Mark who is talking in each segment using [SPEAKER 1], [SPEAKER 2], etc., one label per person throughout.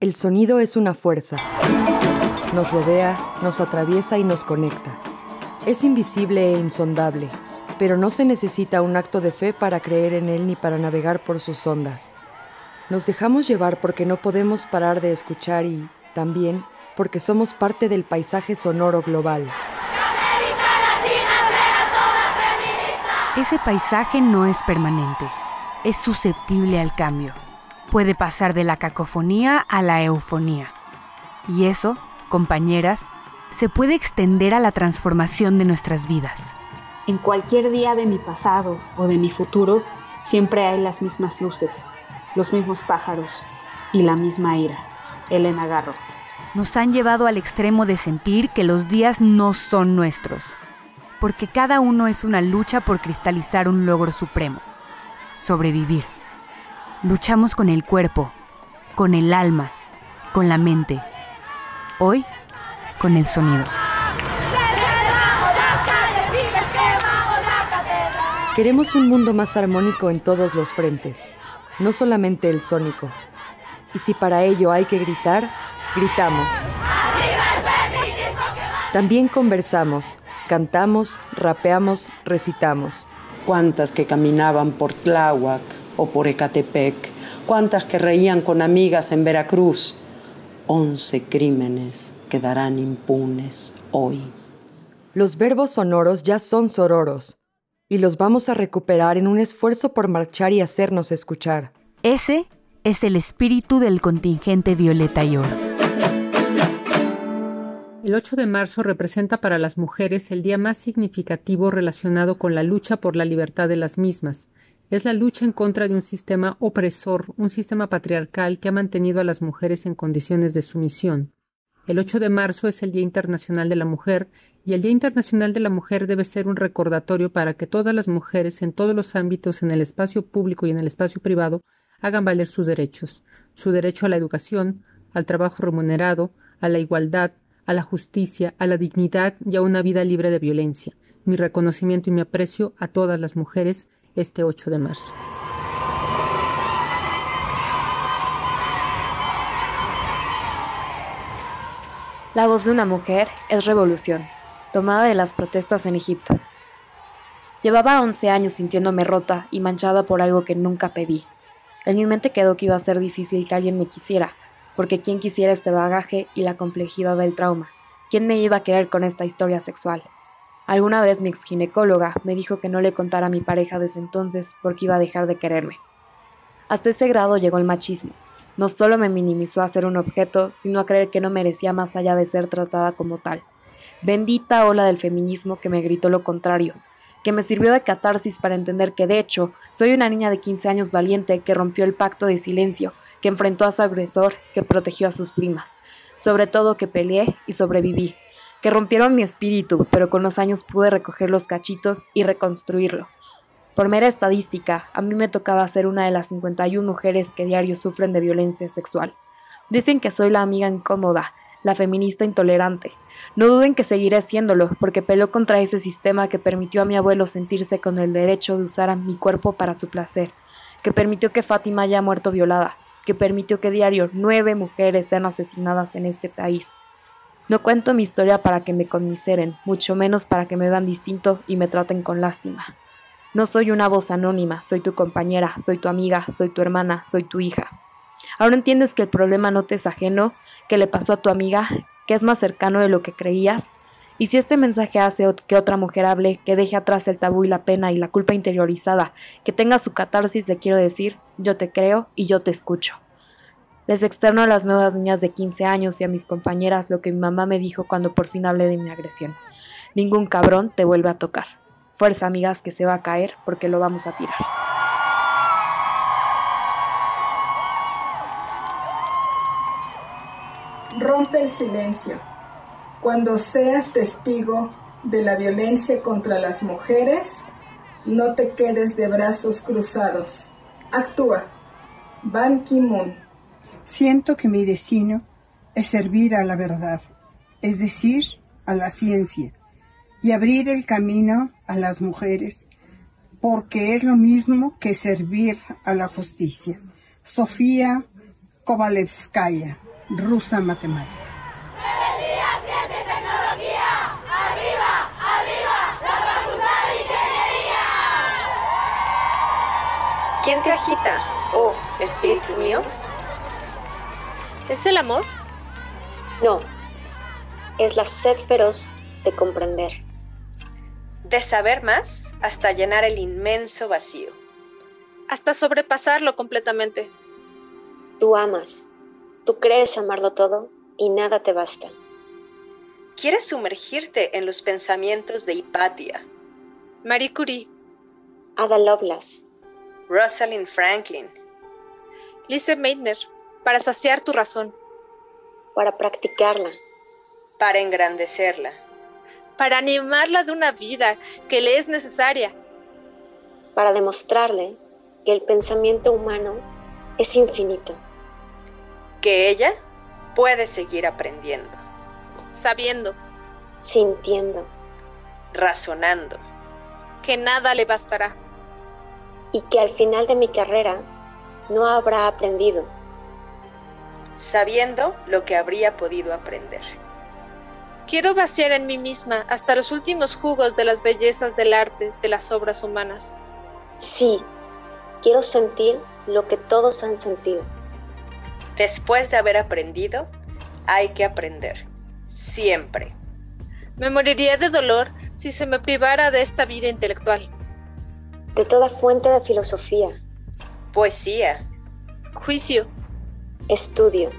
[SPEAKER 1] El sonido es una fuerza. Nos rodea, nos atraviesa y nos conecta. Es invisible e insondable, pero no se necesita un acto de fe para creer en él ni para navegar por sus ondas. Nos dejamos llevar porque no podemos parar de escuchar y, también, porque somos parte del paisaje sonoro global.
[SPEAKER 2] Ese paisaje no es permanente, es susceptible al cambio. Puede pasar de la cacofonía a la eufonía. Y eso, compañeras, se puede extender a la transformación de nuestras vidas.
[SPEAKER 3] En cualquier día de mi pasado o de mi futuro, siempre hay las mismas luces, los mismos pájaros y la misma ira. Elena Garro.
[SPEAKER 2] Nos han llevado al extremo de sentir que los días no son nuestros porque cada uno es una lucha por cristalizar un logro supremo, sobrevivir. Luchamos con el cuerpo, con el alma, con la mente. Hoy, con el sonido.
[SPEAKER 1] Queremos un mundo más armónico en todos los frentes, no solamente el sónico. Y si para ello hay que gritar, gritamos. También conversamos, Cantamos, rapeamos, recitamos.
[SPEAKER 4] Cuántas que caminaban por Tláhuac o por Ecatepec, cuántas que reían con amigas en Veracruz. Once crímenes quedarán impunes hoy.
[SPEAKER 1] Los verbos sonoros ya son sororos y los vamos a recuperar en un esfuerzo por marchar y hacernos escuchar.
[SPEAKER 2] Ese es el espíritu del contingente Violeta y Oro.
[SPEAKER 5] El 8 de marzo representa para las mujeres el día más significativo relacionado con la lucha por la libertad de las mismas. Es la lucha en contra de un sistema opresor, un sistema patriarcal que ha mantenido a las mujeres en condiciones de sumisión. El 8 de marzo es el Día Internacional de la Mujer y el Día Internacional de la Mujer debe ser un recordatorio para que todas las mujeres en todos los ámbitos, en el espacio público y en el espacio privado, hagan valer sus derechos, su derecho a la educación, al trabajo remunerado, a la igualdad, a la justicia, a la dignidad y a una vida libre de violencia. Mi reconocimiento y mi aprecio a todas las mujeres este 8 de marzo.
[SPEAKER 6] La voz de una mujer es revolución, tomada de las protestas en Egipto. Llevaba 11 años sintiéndome rota y manchada por algo que nunca pedí. En mi mente quedó que iba a ser difícil que alguien me quisiera, porque ¿quién quisiera este bagaje y la complejidad del trauma? ¿Quién me iba a querer con esta historia sexual? Alguna vez mi ex ginecóloga me dijo que no le contara a mi pareja desde entonces porque iba a dejar de quererme. Hasta ese grado llegó el machismo. No solo me minimizó a ser un objeto, sino a creer que no merecía más allá de ser tratada como tal. Bendita ola del feminismo que me gritó lo contrario, que me sirvió de catarsis para entender que de hecho soy una niña de 15 años valiente que rompió el pacto de silencio que enfrentó a su agresor, que protegió a sus primas, sobre todo que peleé y sobreviví, que rompieron mi espíritu, pero con los años pude recoger los cachitos y reconstruirlo. Por mera estadística, a mí me tocaba ser una de las 51 mujeres que diario sufren de violencia sexual. Dicen que soy la amiga incómoda, la feminista intolerante. No duden que seguiré siéndolo, porque peló contra ese sistema que permitió a mi abuelo sentirse con el derecho de usar a mi cuerpo para su placer, que permitió que Fátima haya muerto violada, que permitió que diario nueve mujeres sean asesinadas en este país. No cuento mi historia para que me conmiseren, mucho menos para que me vean distinto y me traten con lástima. No soy una voz anónima, soy tu compañera, soy tu amiga, soy tu hermana, soy tu hija. Ahora entiendes que el problema no te es ajeno, que le pasó a tu amiga, que es más cercano de lo que creías, y si este mensaje hace que otra mujer hable, que deje atrás el tabú y la pena y la culpa interiorizada, que tenga su catarsis, le quiero decir, yo te creo y yo te escucho. Les externo a las nuevas niñas de 15 años y a mis compañeras lo que mi mamá me dijo cuando por fin hablé de mi agresión. Ningún cabrón te vuelve a tocar. Fuerza, amigas, que se va a caer porque lo vamos a tirar.
[SPEAKER 7] Rompe el silencio cuando seas testigo de la violencia contra las mujeres, no te quedes de brazos cruzados. Actúa. Ban Ki-moon.
[SPEAKER 8] Siento que mi destino es servir a la verdad, es decir, a la ciencia, y abrir el camino a las mujeres, porque es lo mismo que servir a la justicia. Sofía Kovalevskaya
[SPEAKER 9] rusa matemática.
[SPEAKER 10] ¿Quién te agita, oh espíritu mío?
[SPEAKER 11] ¿Es el amor?
[SPEAKER 10] No, es la sed feroz de comprender.
[SPEAKER 12] De saber más hasta llenar el inmenso vacío.
[SPEAKER 11] Hasta sobrepasarlo completamente.
[SPEAKER 10] Tú amas, tú crees amarlo todo y nada te basta.
[SPEAKER 12] Quieres sumergirte en los pensamientos de Hipatia.
[SPEAKER 11] Marie Curie.
[SPEAKER 10] Ada Lovelace.
[SPEAKER 12] Rosalind Franklin.
[SPEAKER 11] Lise Meitner, para saciar tu razón.
[SPEAKER 10] Para practicarla.
[SPEAKER 12] Para engrandecerla.
[SPEAKER 11] Para animarla de una vida que le es necesaria.
[SPEAKER 10] Para demostrarle que el pensamiento humano es infinito.
[SPEAKER 12] Que ella puede seguir aprendiendo.
[SPEAKER 11] Sabiendo.
[SPEAKER 10] Sintiendo.
[SPEAKER 12] Razonando.
[SPEAKER 11] Que nada le bastará
[SPEAKER 10] y que al final de mi carrera no habrá aprendido.
[SPEAKER 12] Sabiendo lo que habría podido aprender.
[SPEAKER 11] Quiero vaciar en mí misma hasta los últimos jugos de las bellezas del arte, de las obras humanas.
[SPEAKER 10] Sí, quiero sentir lo que todos han sentido.
[SPEAKER 12] Después de haber aprendido, hay que aprender. Siempre.
[SPEAKER 11] Me moriría de dolor si se me privara de esta vida intelectual
[SPEAKER 10] de toda fuente de filosofía,
[SPEAKER 12] poesía,
[SPEAKER 11] juicio,
[SPEAKER 10] estudio,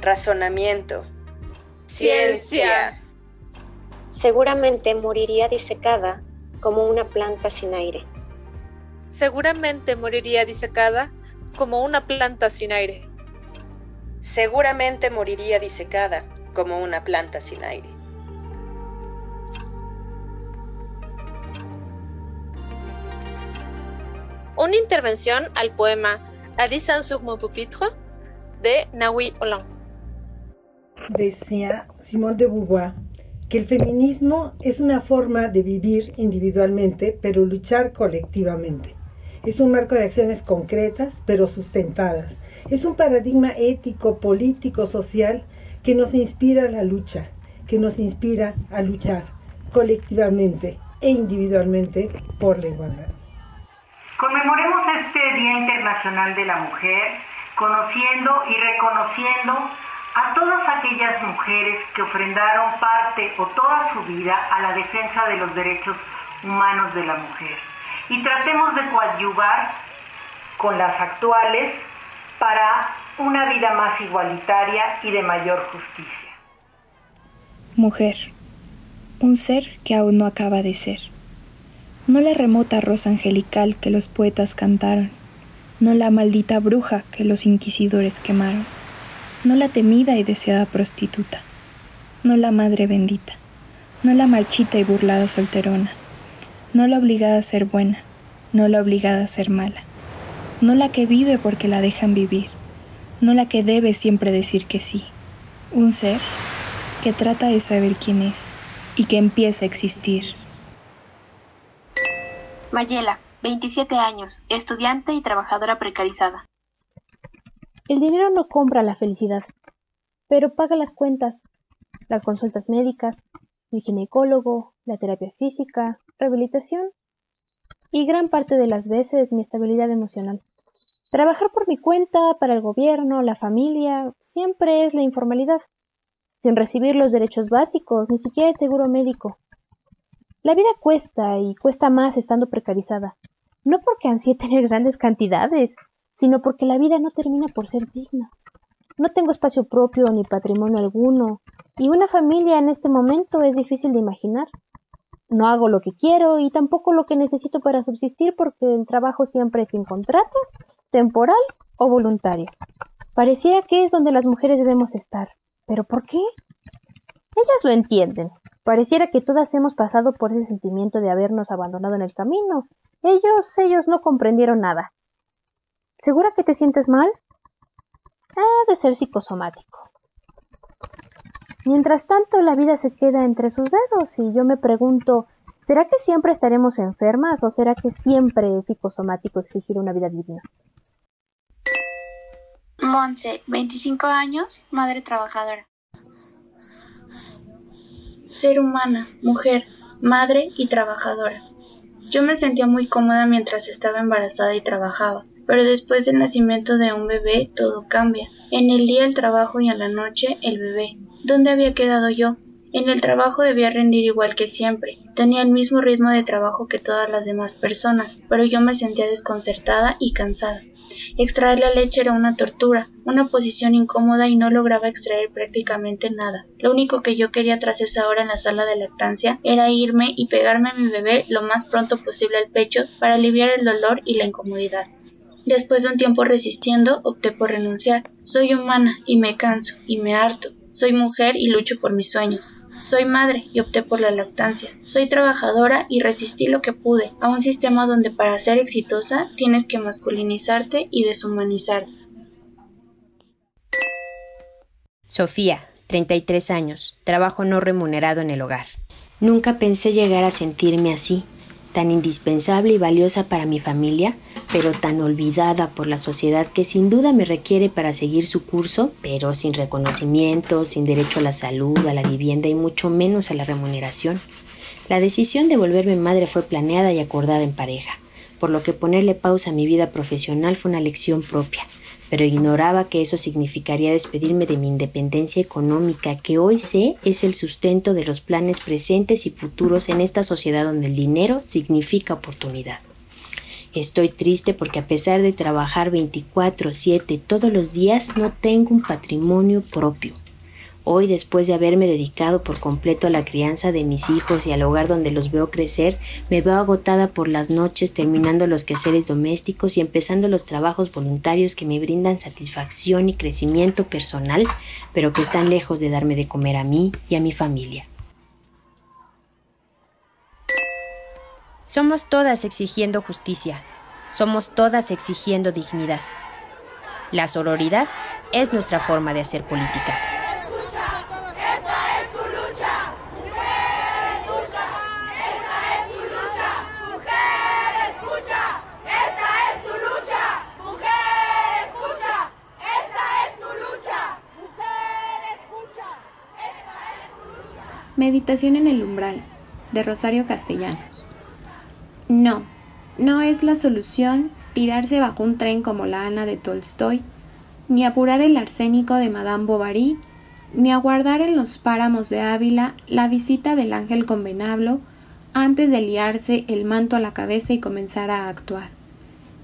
[SPEAKER 12] razonamiento,
[SPEAKER 11] ciencia.
[SPEAKER 10] Seguramente moriría disecada como una planta sin aire.
[SPEAKER 11] Seguramente moriría disecada como una planta sin aire.
[SPEAKER 12] Seguramente moriría disecada como una planta sin aire.
[SPEAKER 11] una intervención al poema A sur mon pupitre de Naui Hollande.
[SPEAKER 13] Decía Simone de Beauvoir que el feminismo es una forma de vivir individualmente, pero luchar colectivamente. Es un marco de acciones concretas, pero sustentadas. Es un paradigma ético, político, social que nos inspira a la lucha, que nos inspira a luchar colectivamente e individualmente por la igualdad.
[SPEAKER 14] Conmemoremos este Día Internacional de la Mujer conociendo y reconociendo a todas aquellas mujeres que ofrendaron parte o toda su vida a la defensa de los derechos humanos de la mujer. Y tratemos de coadyuvar con las actuales para una vida más igualitaria y de mayor justicia.
[SPEAKER 15] Mujer, un ser que aún no acaba de ser no la remota rosa angelical que los poetas cantaron, no la maldita bruja que los inquisidores quemaron, no la temida y deseada prostituta, no la madre bendita, no la marchita y burlada solterona, no la obligada a ser buena, no la obligada a ser mala, no la que vive porque la dejan vivir, no la que debe siempre decir que sí, un ser que trata de saber quién es y que empieza a existir.
[SPEAKER 16] Mayela, 27 años, estudiante y trabajadora precarizada.
[SPEAKER 17] El dinero no compra la felicidad, pero paga las cuentas, las consultas médicas, el ginecólogo, la terapia física, rehabilitación y gran parte de las veces mi estabilidad emocional. Trabajar por mi cuenta, para el gobierno, la familia, siempre es la informalidad, sin recibir los derechos básicos, ni siquiera el seguro médico, la vida cuesta y cuesta más estando precarizada, no porque ansíe tener grandes cantidades, sino porque la vida no termina por ser digna. No tengo espacio propio ni patrimonio alguno, y una familia en este momento es difícil de imaginar. No hago lo que quiero y tampoco lo que necesito para subsistir porque el trabajo siempre es sin contrato, temporal o voluntario. Pareciera que es donde las mujeres debemos estar. ¿Pero por qué? Ellas lo entienden, Pareciera que todas hemos pasado por ese sentimiento de habernos abandonado en el camino. Ellos, ellos no comprendieron nada. ¿Segura que te sientes mal? Ha de ser psicosomático. Mientras tanto, la vida se queda entre sus dedos y yo me pregunto, ¿será que siempre estaremos enfermas o será que siempre es psicosomático exigir una vida digna?
[SPEAKER 18] Monse, 25 años, madre trabajadora.
[SPEAKER 19] Ser humana, mujer, madre y trabajadora. Yo me sentía muy cómoda mientras estaba embarazada y trabajaba, pero después del nacimiento de un bebé todo cambia. En el día el trabajo y en la noche el bebé. ¿Dónde había quedado yo? En el trabajo debía rendir igual que siempre. Tenía el mismo ritmo de trabajo que todas las demás personas, pero yo me sentía desconcertada y cansada. Extraer la leche era una tortura, una posición incómoda y no lograba extraer prácticamente nada. Lo único que yo quería tras esa hora en la sala de lactancia era irme y pegarme a mi bebé lo más pronto posible al pecho para aliviar el dolor y la incomodidad. Después de un tiempo resistiendo, opté por renunciar. Soy humana y me canso y me harto. Soy mujer y lucho por mis sueños. Soy madre y opté por la lactancia. Soy trabajadora y resistí lo que pude a un sistema donde para ser exitosa tienes que masculinizarte y deshumanizar.
[SPEAKER 20] Sofía, 33 años, trabajo no remunerado en el hogar. Nunca pensé llegar a sentirme así, tan indispensable y valiosa para mi familia, pero tan olvidada por la sociedad que sin duda me requiere para seguir su curso, pero sin reconocimiento, sin derecho a la salud, a la vivienda y mucho menos a la remuneración. La decisión de volverme madre fue planeada y acordada en pareja, por lo que ponerle pausa a mi vida profesional fue una lección propia, pero ignoraba que eso significaría despedirme de mi independencia económica, que hoy sé es el sustento de los planes presentes y futuros en esta sociedad donde el dinero significa oportunidad. Estoy triste porque a pesar de trabajar 24/7 todos los días no tengo un patrimonio propio. Hoy, después de haberme dedicado por completo a la crianza de mis hijos y al hogar donde los veo crecer, me veo agotada por las noches terminando los quehaceres domésticos y empezando los trabajos voluntarios que me brindan satisfacción y crecimiento personal, pero que están lejos de darme de comer a mí y a mi familia. Somos todas exigiendo justicia, somos todas exigiendo dignidad. La sororidad es nuestra forma de hacer política.
[SPEAKER 21] Meditación en el umbral, de Rosario Castellanos. No, no es la solución tirarse bajo un tren como la Ana de Tolstoy, ni apurar el arsénico de Madame Bovary, ni aguardar en los páramos de Ávila la visita del ángel convenablo antes de liarse el manto a la cabeza y comenzar a actuar,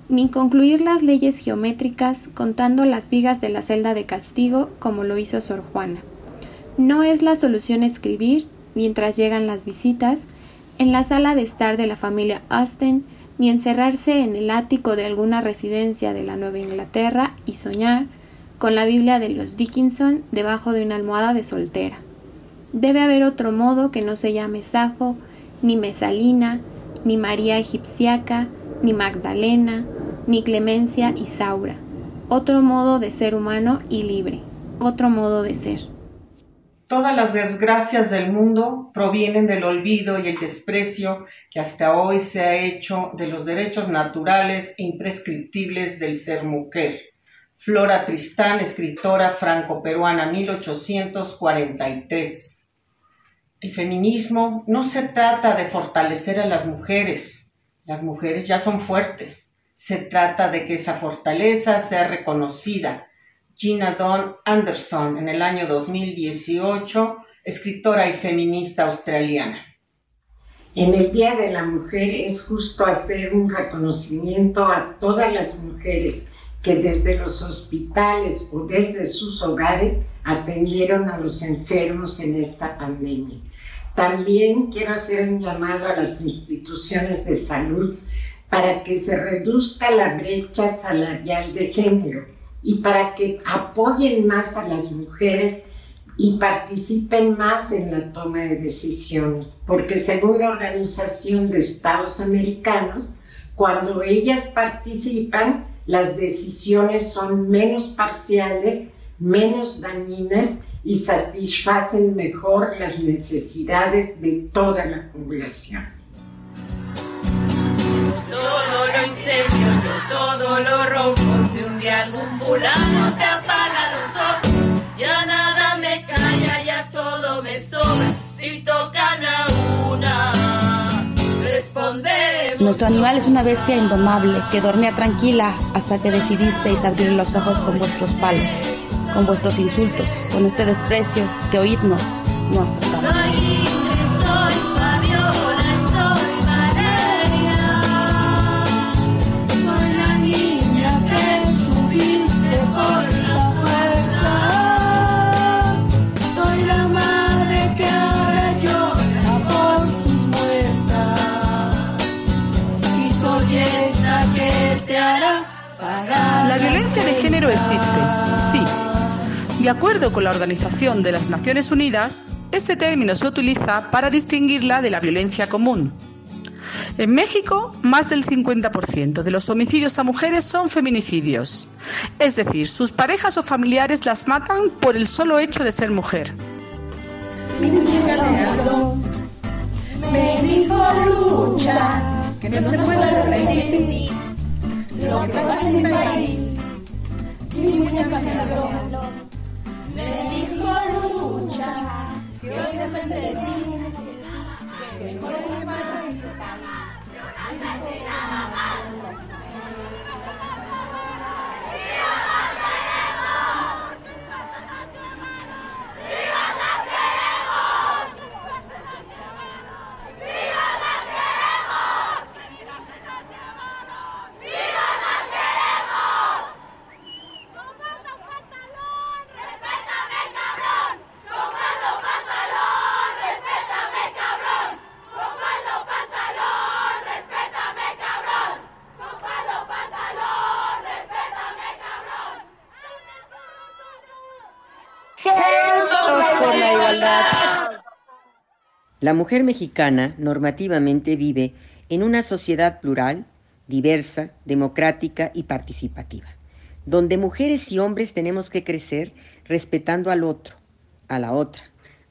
[SPEAKER 21] ni concluir las leyes geométricas contando las vigas de la celda de castigo como lo hizo Sor Juana. No es la solución escribir, mientras llegan las visitas, en la sala de estar de la familia Austen, ni encerrarse en el ático de alguna residencia de la Nueva Inglaterra y soñar con la Biblia de los Dickinson debajo de una almohada de soltera. Debe haber otro modo que no se llame Safo, ni Mesalina, ni María Egipciaca, ni Magdalena, ni Clemencia Isaura. Otro modo de ser humano y libre, otro modo de ser.
[SPEAKER 22] Todas las desgracias del mundo provienen del olvido y el desprecio que hasta hoy se ha hecho de los derechos naturales e imprescriptibles del ser mujer. Flora Tristán, escritora franco-peruana, 1843. El feminismo no se trata de fortalecer a las mujeres. Las mujeres ya son fuertes. Se trata de que esa fortaleza sea reconocida Gina Dawn Anderson en el año 2018, escritora y feminista australiana.
[SPEAKER 8] En el Día de la Mujer es justo hacer un reconocimiento a todas las mujeres que desde los hospitales o desde sus hogares atendieron a los enfermos en esta pandemia. También quiero hacer un llamado a las instituciones de salud para que se reduzca la brecha salarial de género y para que apoyen más a las mujeres y participen más en la toma de decisiones, porque según la Organización de Estados Americanos, cuando ellas participan, las decisiones son menos parciales, menos dañinas y satisfacen mejor las necesidades de toda la población
[SPEAKER 23] todo lo incendio, yo todo lo rompo. Si un día algún fulano te
[SPEAKER 8] apaga los ojos, ya nada me calla, ya todo me sobra. Si tocan a una, responderemos.
[SPEAKER 24] Nuestro animal es una bestia indomable que dormía tranquila hasta que decidisteis abrir los ojos con vuestros palos, con vuestros insultos, con este desprecio que oídnos,
[SPEAKER 25] nuestro trabajo. Existe, sí. De acuerdo con la Organización de las Naciones Unidas, este término se utiliza para distinguirla de la violencia común. En México, más del 50% de los homicidios a mujeres son feminicidios, es decir, sus parejas o familiares las matan por el solo hecho de ser mujer.
[SPEAKER 26] Me dijo lucha, que no se lo que pasa en mi país. Mi muñeca me habló, me dijo lucha, que hoy depende de ti, que mejor es mi país.
[SPEAKER 27] La mujer mexicana normativamente vive en una sociedad plural, diversa, democrática y participativa, donde mujeres y hombres tenemos que crecer respetando al otro, a la otra,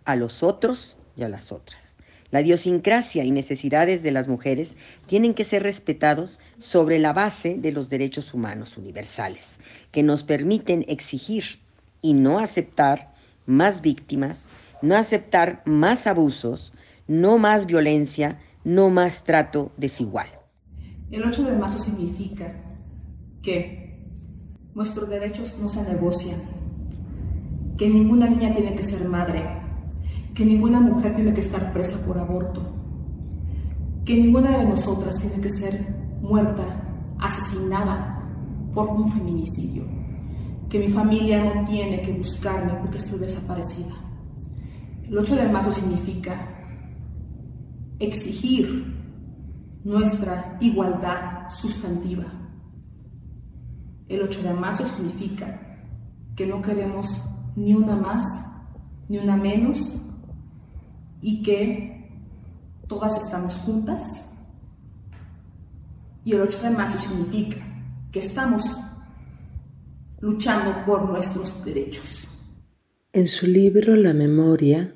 [SPEAKER 27] a los otros y a las otras. La idiosincrasia y necesidades de las mujeres tienen que ser respetados sobre la base de los derechos humanos universales, que nos permiten exigir y no aceptar más víctimas, no aceptar más abusos, no más violencia, no más trato desigual.
[SPEAKER 28] El 8 de marzo significa que nuestros derechos no se negocian, que ninguna niña tiene que ser madre, que ninguna mujer tiene que estar presa por aborto, que ninguna de nosotras tiene que ser muerta, asesinada por un feminicidio, que mi familia no tiene que buscarme porque estoy desaparecida. El 8 de marzo significa exigir nuestra igualdad sustantiva. El 8 de marzo significa que no queremos ni una más, ni una menos, y que todas estamos juntas. Y el 8 de marzo significa que estamos luchando por nuestros derechos.
[SPEAKER 29] En su libro La memoria,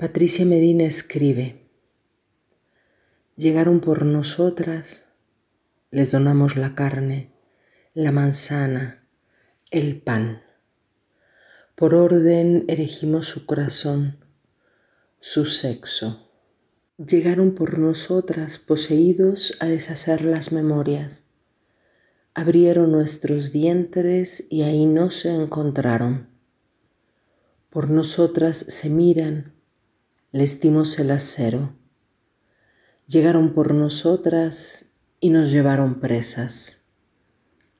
[SPEAKER 29] Patricia Medina escribe, Llegaron por nosotras, les donamos la carne, la manzana, el pan. Por orden erigimos su corazón, su sexo. Llegaron por nosotras poseídos a deshacer las memorias. Abrieron nuestros vientres y ahí no se encontraron. Por nosotras se miran les dimos el acero. Llegaron por nosotras y nos llevaron presas.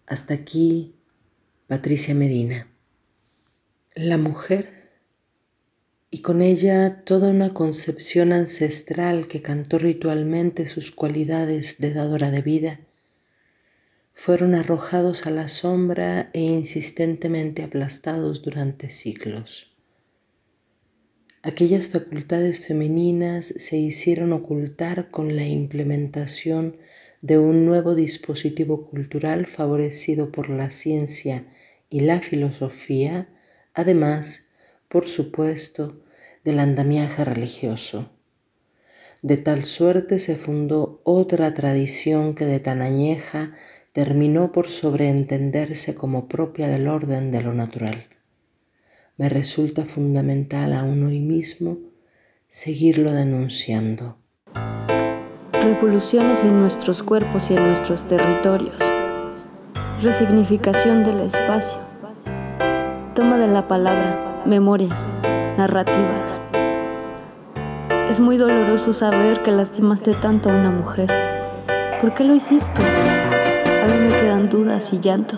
[SPEAKER 29] Hasta aquí, Patricia Medina. La mujer y con ella toda una concepción ancestral que cantó ritualmente sus cualidades de dadora de vida, fueron arrojados a la sombra e insistentemente aplastados durante siglos. Aquellas facultades femeninas se hicieron ocultar con la implementación de un nuevo dispositivo cultural favorecido por la ciencia y la filosofía, además, por supuesto, del andamiaje religioso. De tal suerte se fundó otra tradición que de tan añeja terminó por sobreentenderse como propia del orden de lo natural me resulta fundamental aún hoy mismo seguirlo denunciando.
[SPEAKER 30] revoluciones en nuestros cuerpos y en nuestros territorios, resignificación del espacio, toma de la palabra, memorias, narrativas. Es muy doloroso saber que lastimaste tanto a una mujer. ¿Por qué lo hiciste? A mí me quedan dudas y llanto.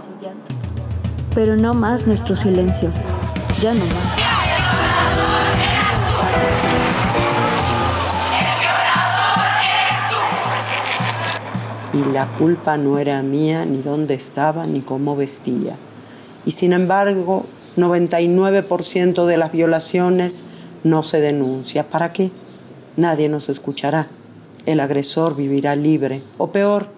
[SPEAKER 30] Pero no más nuestro silencio.
[SPEAKER 4] Y la culpa no era mía, ni dónde estaba, ni cómo vestía. Y sin embargo, 99% de las violaciones no se denuncia. ¿Para qué? Nadie nos escuchará. El agresor vivirá libre. O peor,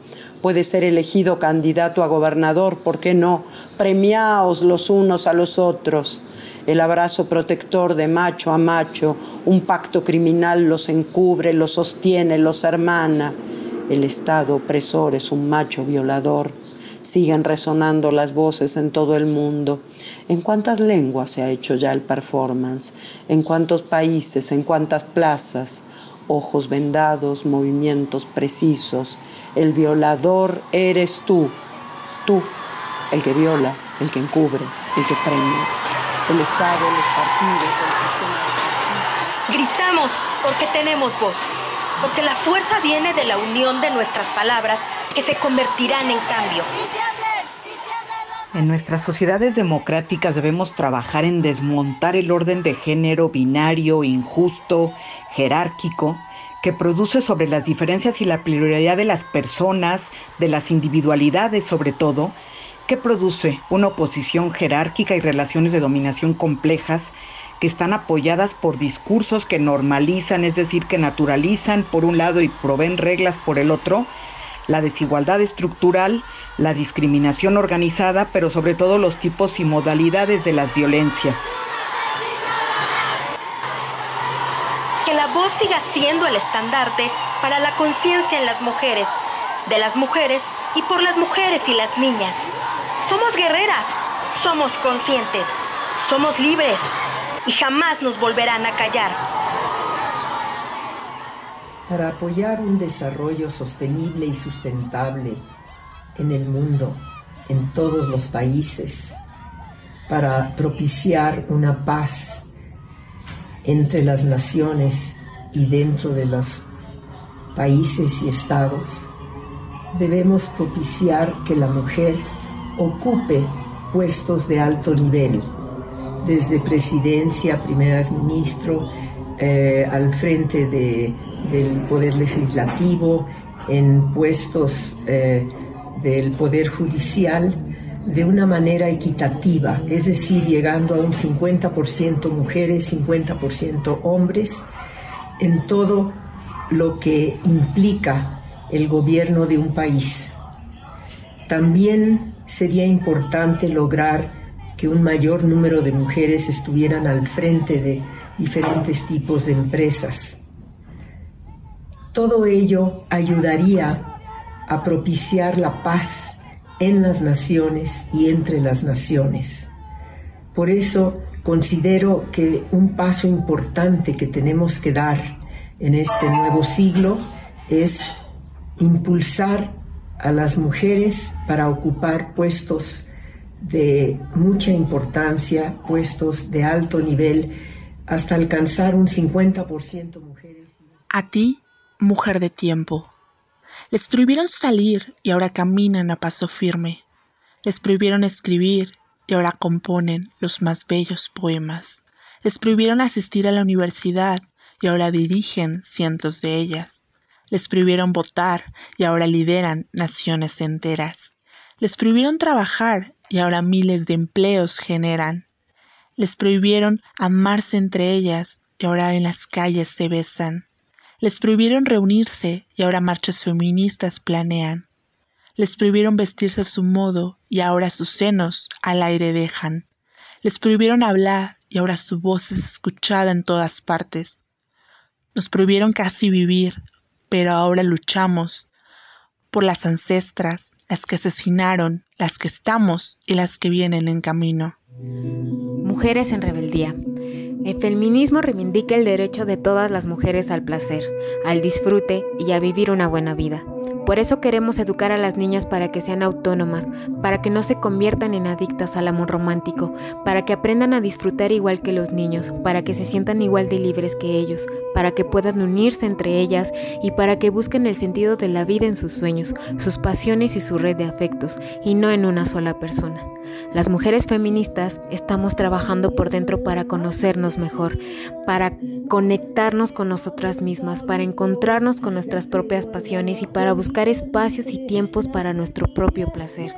[SPEAKER 4] puede ser elegido candidato a gobernador. ¿Por qué no? Premiaos los unos a los otros. El abrazo protector de macho a macho, un pacto criminal los encubre, los sostiene, los hermana. El Estado opresor es un macho violador siguen resonando las voces en todo el mundo. ¿En cuántas lenguas se ha hecho ya el performance? ¿En cuántos países? ¿En cuántas plazas? Ojos vendados, movimientos precisos. El violador eres tú, tú, el que viola, el que encubre, el que premia. El Estado, los partidos, el sistema de
[SPEAKER 31] justicia. Gritamos porque tenemos voz, porque la fuerza viene de la unión de nuestras palabras que se convertirán en cambio.
[SPEAKER 32] En nuestras sociedades democráticas debemos trabajar en desmontar el orden de género binario, injusto, jerárquico, que produce sobre las diferencias y la pluralidad de las personas, de las individualidades sobre todo, que produce una oposición jerárquica y relaciones de dominación complejas que están apoyadas por discursos que normalizan, es decir, que naturalizan por un lado y proveen reglas por el otro, la desigualdad estructural, la discriminación organizada, pero sobre todo los tipos y modalidades de las violencias.
[SPEAKER 31] Que la voz siga siendo el estandarte para la conciencia en las mujeres, de las mujeres y por las mujeres y las niñas. Somos guerreras, somos conscientes, somos libres y jamás nos volverán a callar
[SPEAKER 33] para apoyar un desarrollo sostenible y sustentable en el mundo, en todos los países, para propiciar una paz entre las naciones y dentro de los países y estados, debemos propiciar que la mujer ocupe puestos de alto nivel, desde presidencia, primeras ministro, eh, al frente de del Poder Legislativo, en puestos eh, del Poder Judicial, de una manera equitativa, es decir, llegando a un 50% mujeres, 50% hombres, en todo lo que implica el gobierno de un país. También sería importante lograr que un mayor número de mujeres estuvieran al frente de diferentes tipos de empresas todo ello ayudaría a propiciar la paz en las naciones y entre las naciones. Por eso considero que un paso importante que tenemos que dar en este nuevo siglo es impulsar a las mujeres para ocupar puestos de mucha importancia, puestos de alto nivel, hasta alcanzar un 50% mujeres.
[SPEAKER 34] A ti mujer de tiempo. Les prohibieron salir y ahora caminan a paso firme. Les prohibieron escribir y ahora componen los más bellos poemas. Les prohibieron asistir a la universidad y ahora dirigen cientos de ellas. Les prohibieron votar y ahora lideran naciones enteras. Les prohibieron trabajar y ahora miles de empleos generan. Les prohibieron amarse entre ellas y ahora en las calles se besan. Les prohibieron reunirse y ahora marchas feministas planean. Les prohibieron vestirse a su modo y ahora sus senos al aire dejan. Les prohibieron hablar y ahora su voz es escuchada en todas partes. Nos prohibieron casi vivir, pero ahora luchamos por las ancestras, las que asesinaron, las que estamos y las que vienen en camino.
[SPEAKER 35] Mujeres en rebeldía. El feminismo reivindica el derecho de todas las mujeres al placer, al disfrute y a vivir una buena vida. Por eso queremos educar a las niñas para que sean autónomas, para que no se conviertan en adictas al amor romántico, para que aprendan a disfrutar igual que los niños, para que se sientan igual de libres que ellos, para que puedan unirse entre ellas y para que busquen el sentido de la vida en sus sueños, sus pasiones y su red de afectos, y no en una sola persona. Las mujeres feministas estamos trabajando por dentro para conocernos mejor, para conectarnos con nosotras mismas, para encontrarnos con nuestras propias pasiones y para buscar espacios y tiempos para nuestro propio placer.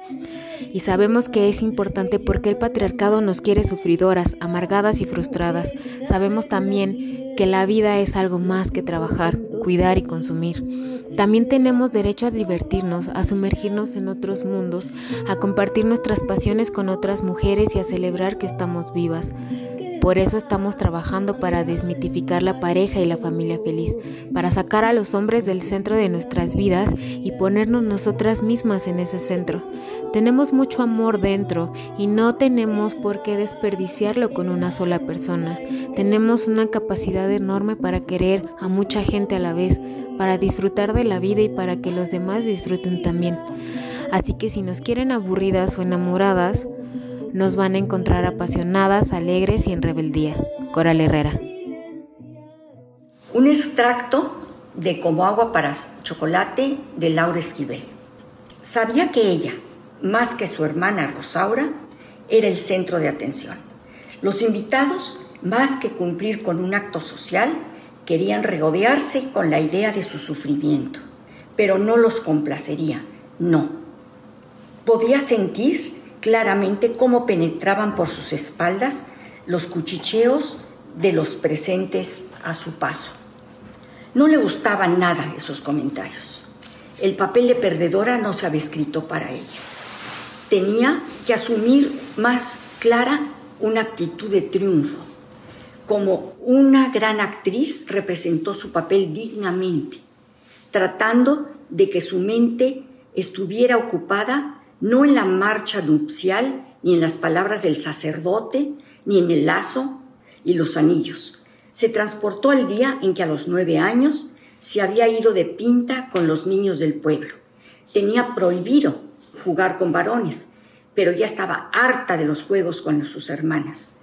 [SPEAKER 35] Y sabemos que es importante porque el patriarcado nos quiere sufridoras, amargadas y frustradas. Sabemos también que la vida es algo más que trabajar, cuidar y consumir. También tenemos derecho a divertirnos, a sumergirnos en otros mundos, a compartir nuestras pasiones con otras mujeres y a celebrar que estamos vivas. Por eso estamos trabajando para desmitificar la pareja y la familia feliz, para sacar a los hombres del centro de nuestras vidas y ponernos nosotras mismas en ese centro. Tenemos mucho amor dentro y no tenemos por qué desperdiciarlo con una sola persona. Tenemos una capacidad enorme para querer a mucha gente a la vez, para disfrutar de la vida y para que los demás disfruten también. Así que si nos quieren aburridas o enamoradas, nos van a encontrar apasionadas, alegres y en rebeldía. Coral Herrera.
[SPEAKER 36] Un extracto de Como agua para chocolate de Laura Esquivel. Sabía que ella, más que su hermana Rosaura, era el centro de atención. Los invitados, más que cumplir con un acto social, querían regodearse con la idea de su sufrimiento, pero no los complacería, no. Podía sentir claramente cómo penetraban por sus espaldas los cuchicheos de los presentes a su paso. No le gustaban nada esos comentarios. El papel de perdedora no se había escrito para ella. Tenía que asumir más clara una actitud de triunfo. Como una gran actriz representó su papel dignamente, tratando de que su mente estuviera ocupada no en la marcha nupcial, ni en las palabras del sacerdote, ni en el lazo y los anillos. Se transportó al día en que a los nueve años se había ido de pinta con los niños del pueblo. Tenía prohibido jugar con varones, pero ya estaba harta de los juegos con sus hermanas.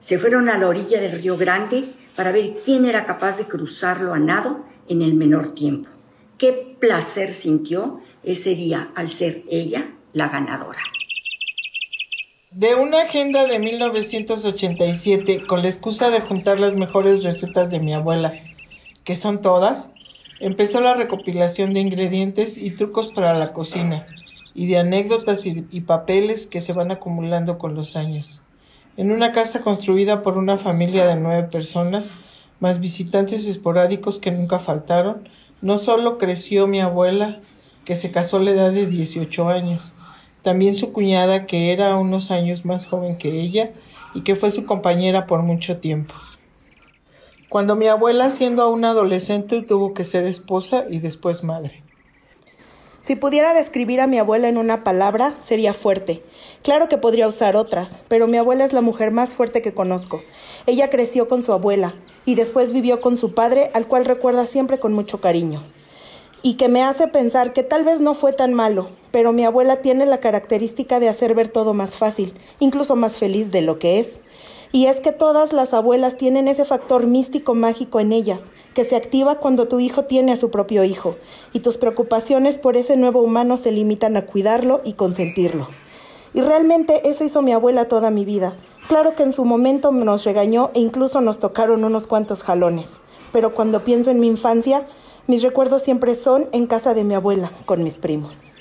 [SPEAKER 36] Se fueron a la orilla del río Grande para ver quién era capaz de cruzarlo a nado en el menor tiempo. Qué placer sintió ese día al ser ella la ganadora.
[SPEAKER 37] De una agenda de 1987 con la excusa de juntar las mejores recetas de mi abuela, que son todas, empezó la recopilación de ingredientes y trucos para la cocina y de anécdotas y, y, papeles que se van acumulando con los años. En una casa construida por una familia de nueve personas, más visitantes esporádicos que nunca faltaron, no solo creció mi abuela, que se casó a la edad de 18 años, también su cuñada, que era unos años más joven que ella y que fue su compañera por mucho tiempo. Cuando mi abuela, siendo aún adolescente, tuvo que ser esposa y después madre.
[SPEAKER 38] Si pudiera describir a mi abuela en una palabra, sería fuerte. Claro que podría usar otras, pero mi abuela es la mujer más fuerte que conozco. Ella creció con su abuela y después vivió con su padre, al cual recuerda siempre con mucho cariño. Y que me hace pensar que tal vez no fue tan malo, pero mi abuela tiene la característica de hacer ver todo más fácil, incluso más feliz de lo que es. Y es que todas las abuelas tienen ese factor místico mágico en ellas, que se activa cuando tu hijo tiene a su propio hijo, y tus preocupaciones por ese nuevo humano se limitan a cuidarlo y consentirlo. Y realmente eso hizo mi abuela toda mi vida. Claro que en su momento nos regañó e incluso nos tocaron unos cuantos jalones, pero cuando pienso en mi infancia, mis recuerdos siempre son en casa de mi abuela, con mis primos.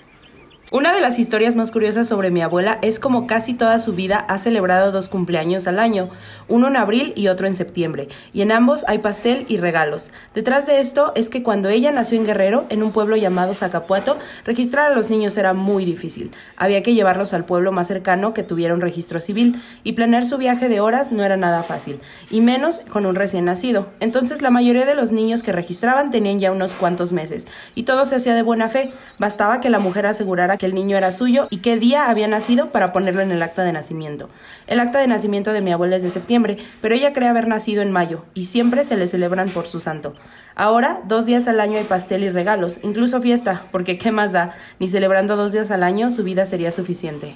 [SPEAKER 39] Una de las historias más curiosas sobre mi abuela es como casi toda su vida ha celebrado dos cumpleaños al año, uno en abril y otro en septiembre, y en ambos hay pastel y regalos. Detrás de esto es que cuando ella nació en Guerrero, en un pueblo llamado Zacapuato, registrar a los niños era muy difícil. Había que llevarlos al pueblo más cercano que tuviera un registro civil, y planear su viaje de horas no era nada fácil, y menos con un recién nacido. Entonces la mayoría de los niños que registraban tenían ya unos cuantos meses, y todo se hacía de buena fe, bastaba que la mujer asegurara
[SPEAKER 40] que el niño era suyo y qué día había nacido para ponerlo en el acta de nacimiento. El acta de nacimiento de mi abuela es de septiembre, pero ella cree haber nacido en mayo y siempre se le celebran por su santo. Ahora, dos días al año hay pastel y regalos, incluso fiesta, porque ¿qué más da? Ni celebrando dos días al año su vida sería suficiente.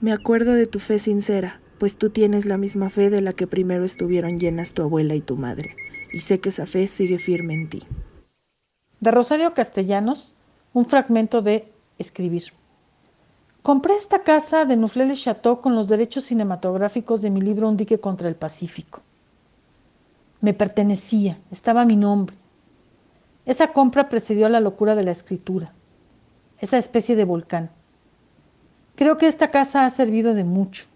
[SPEAKER 8] Me acuerdo de tu fe sincera, pues tú tienes la misma fe de la que primero estuvieron llenas tu abuela y tu madre, y sé que esa fe sigue firme en ti.
[SPEAKER 39] De Rosario Castellanos, un fragmento de Escribir. Compré esta casa de Nuflé le Chateau con los derechos cinematográficos de mi libro Un dique contra el Pacífico. Me pertenecía, estaba mi nombre. Esa compra precedió a la locura de la escritura, esa especie de volcán. Creo que esta casa ha servido de mucho.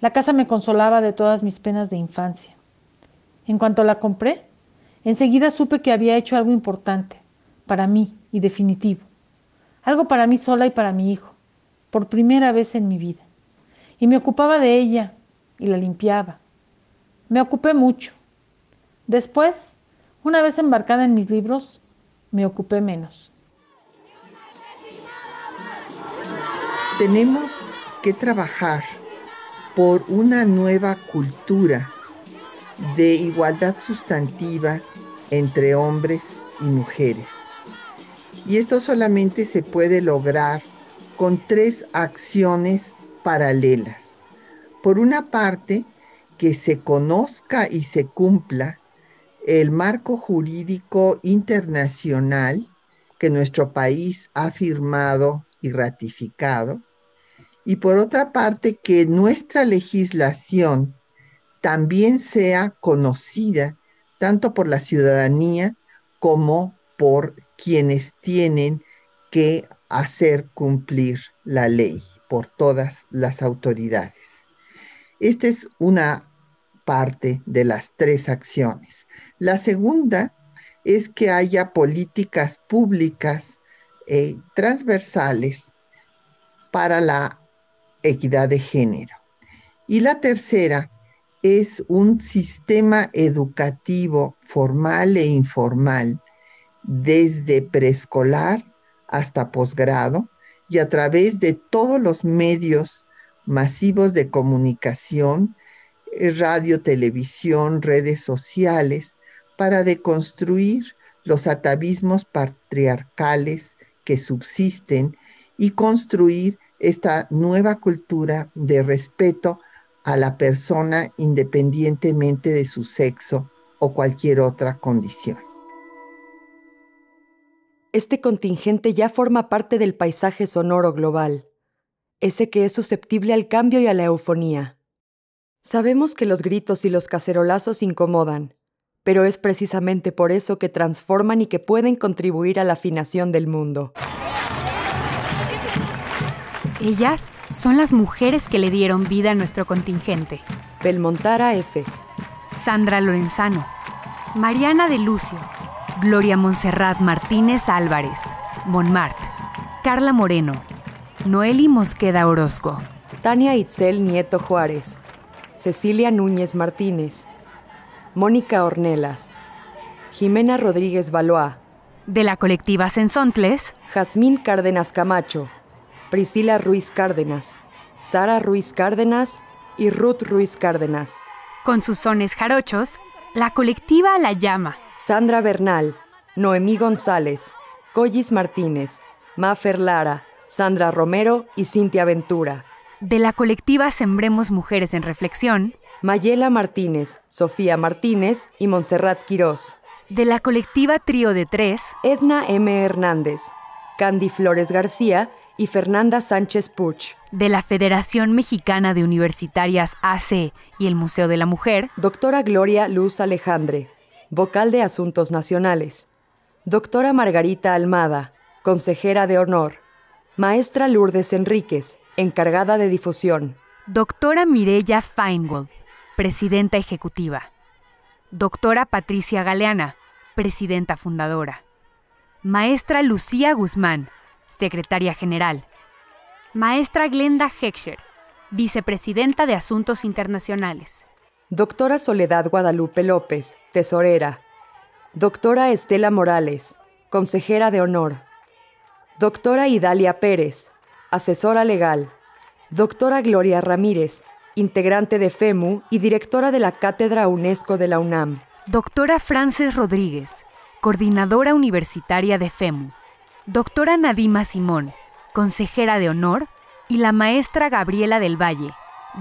[SPEAKER 39] La casa me consolaba de todas mis penas de infancia. En cuanto la compré, Enseguida supe que había hecho algo importante, para mí y definitivo. Algo para mí sola y para mi hijo, por primera vez en mi vida. Y me ocupaba de ella y la limpiaba. Me ocupé mucho. Después, una vez embarcada en mis libros, me ocupé menos.
[SPEAKER 41] Tenemos que trabajar por una nueva cultura de igualdad sustantiva entre hombres y mujeres. Y esto solamente se puede lograr con tres acciones paralelas. Por una parte, que se conozca y se cumpla el marco jurídico internacional que nuestro país ha firmado y ratificado. Y por otra parte, que nuestra legislación también sea conocida tanto por la ciudadanía como por quienes tienen que hacer cumplir la ley por todas las autoridades. Esta es una parte de las tres acciones. La segunda es que haya políticas públicas eh, transversales para la equidad de género. Y la tercera es un sistema educativo formal e informal desde preescolar hasta posgrado y a través de todos los medios masivos de comunicación, eh, radio, televisión, redes sociales, para deconstruir los atavismos patriarcales que subsisten y construir esta nueva cultura de respeto a la persona independientemente de su sexo o cualquier otra condición.
[SPEAKER 1] Este contingente ya forma parte del paisaje sonoro global, ese que es susceptible al cambio y a la eufonía. Sabemos que los gritos y los cacerolazos incomodan, pero es precisamente por eso que transforman y que pueden contribuir a la afinación del mundo.
[SPEAKER 2] Ellas son las mujeres que le dieron vida a nuestro contingente.
[SPEAKER 1] Belmontara F.
[SPEAKER 2] Sandra Lorenzano. Mariana de Lucio. Gloria Montserrat Martínez Álvarez. Montmartre. Carla Moreno. Noeli Mosqueda Orozco.
[SPEAKER 1] Tania Itzel Nieto Juárez. Cecilia Núñez Martínez. Mónica Ornelas. Jimena Rodríguez Valois.
[SPEAKER 2] De la colectiva Sensontles.
[SPEAKER 1] Jazmín Cárdenas Camacho. Priscila Ruiz Cárdenas, Sara Ruiz Cárdenas y Ruth Ruiz Cárdenas.
[SPEAKER 2] Con sus sones jarochos, la colectiva La Llama.
[SPEAKER 1] Sandra Bernal, Noemí González, Collis Martínez, Mafer Lara, Sandra Romero y Cintia Ventura.
[SPEAKER 2] De la colectiva Sembremos Mujeres en Reflexión.
[SPEAKER 1] Mayela Martínez, Sofía Martínez y Montserrat Quirós.
[SPEAKER 2] De la colectiva Trío de Tres.
[SPEAKER 1] Edna M. Hernández, Candy Flores García y Fernanda Sánchez Puch.
[SPEAKER 2] De la Federación Mexicana de Universitarias AC y el Museo de la Mujer.
[SPEAKER 1] Doctora Gloria Luz Alejandre, vocal de Asuntos Nacionales. Doctora Margarita Almada, consejera de honor. Maestra Lourdes Enríquez, encargada de difusión.
[SPEAKER 2] Doctora Mirella Feingold, presidenta ejecutiva. Doctora Patricia Galeana, presidenta fundadora. Maestra Lucía Guzmán, secretaria general. Maestra Glenda Heckscher, vicepresidenta de Asuntos Internacionales.
[SPEAKER 1] Doctora Soledad Guadalupe López, tesorera. Doctora Estela Morales, consejera de honor. Doctora Idalia Pérez, asesora legal. Doctora Gloria Ramírez, integrante de FEMU y directora de la Cátedra UNESCO de la UNAM.
[SPEAKER 2] Doctora Frances Rodríguez, coordinadora universitaria de FEMU. Doctora Nadima Simón, consejera de honor. Y la maestra Gabriela del Valle,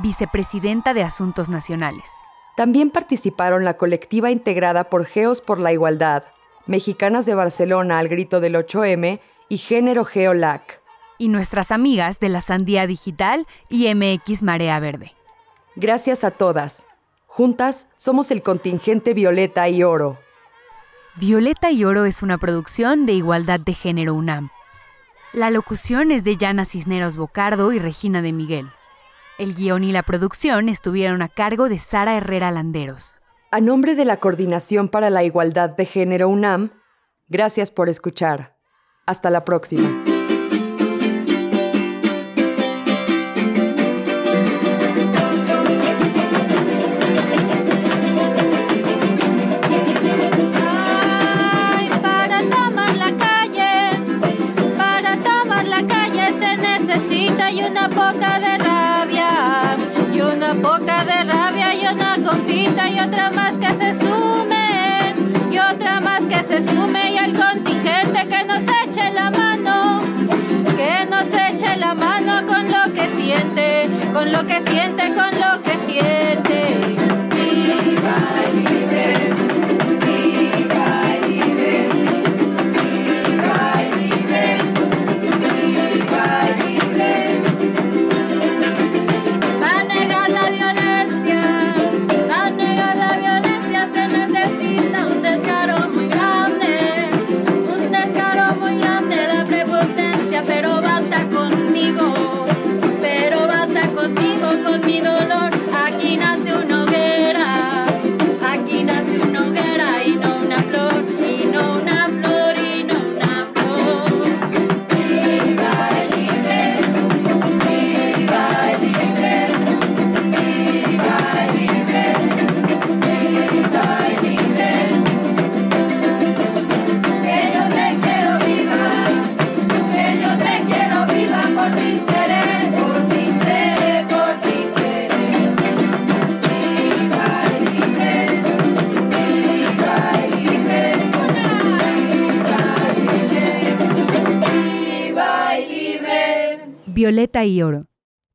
[SPEAKER 2] vicepresidenta de Asuntos Nacionales.
[SPEAKER 1] También participaron la colectiva integrada por Geos por la Igualdad, Mexicanas de Barcelona al grito del 8M y Género Geolac.
[SPEAKER 2] Y nuestras amigas de la Sandía Digital y MX Marea Verde.
[SPEAKER 1] Gracias a todas. Juntas somos el contingente Violeta y Oro.
[SPEAKER 2] Violeta y Oro es una producción de Igualdad de Género UNAM. La locución es de Yana Cisneros Bocardo y Regina de Miguel. El guion y la producción estuvieron a cargo de Sara Herrera Landeros.
[SPEAKER 1] A nombre de la Coordinación para la Igualdad de Género UNAM, gracias por escuchar. Hasta la próxima.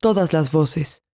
[SPEAKER 1] Todas las voces.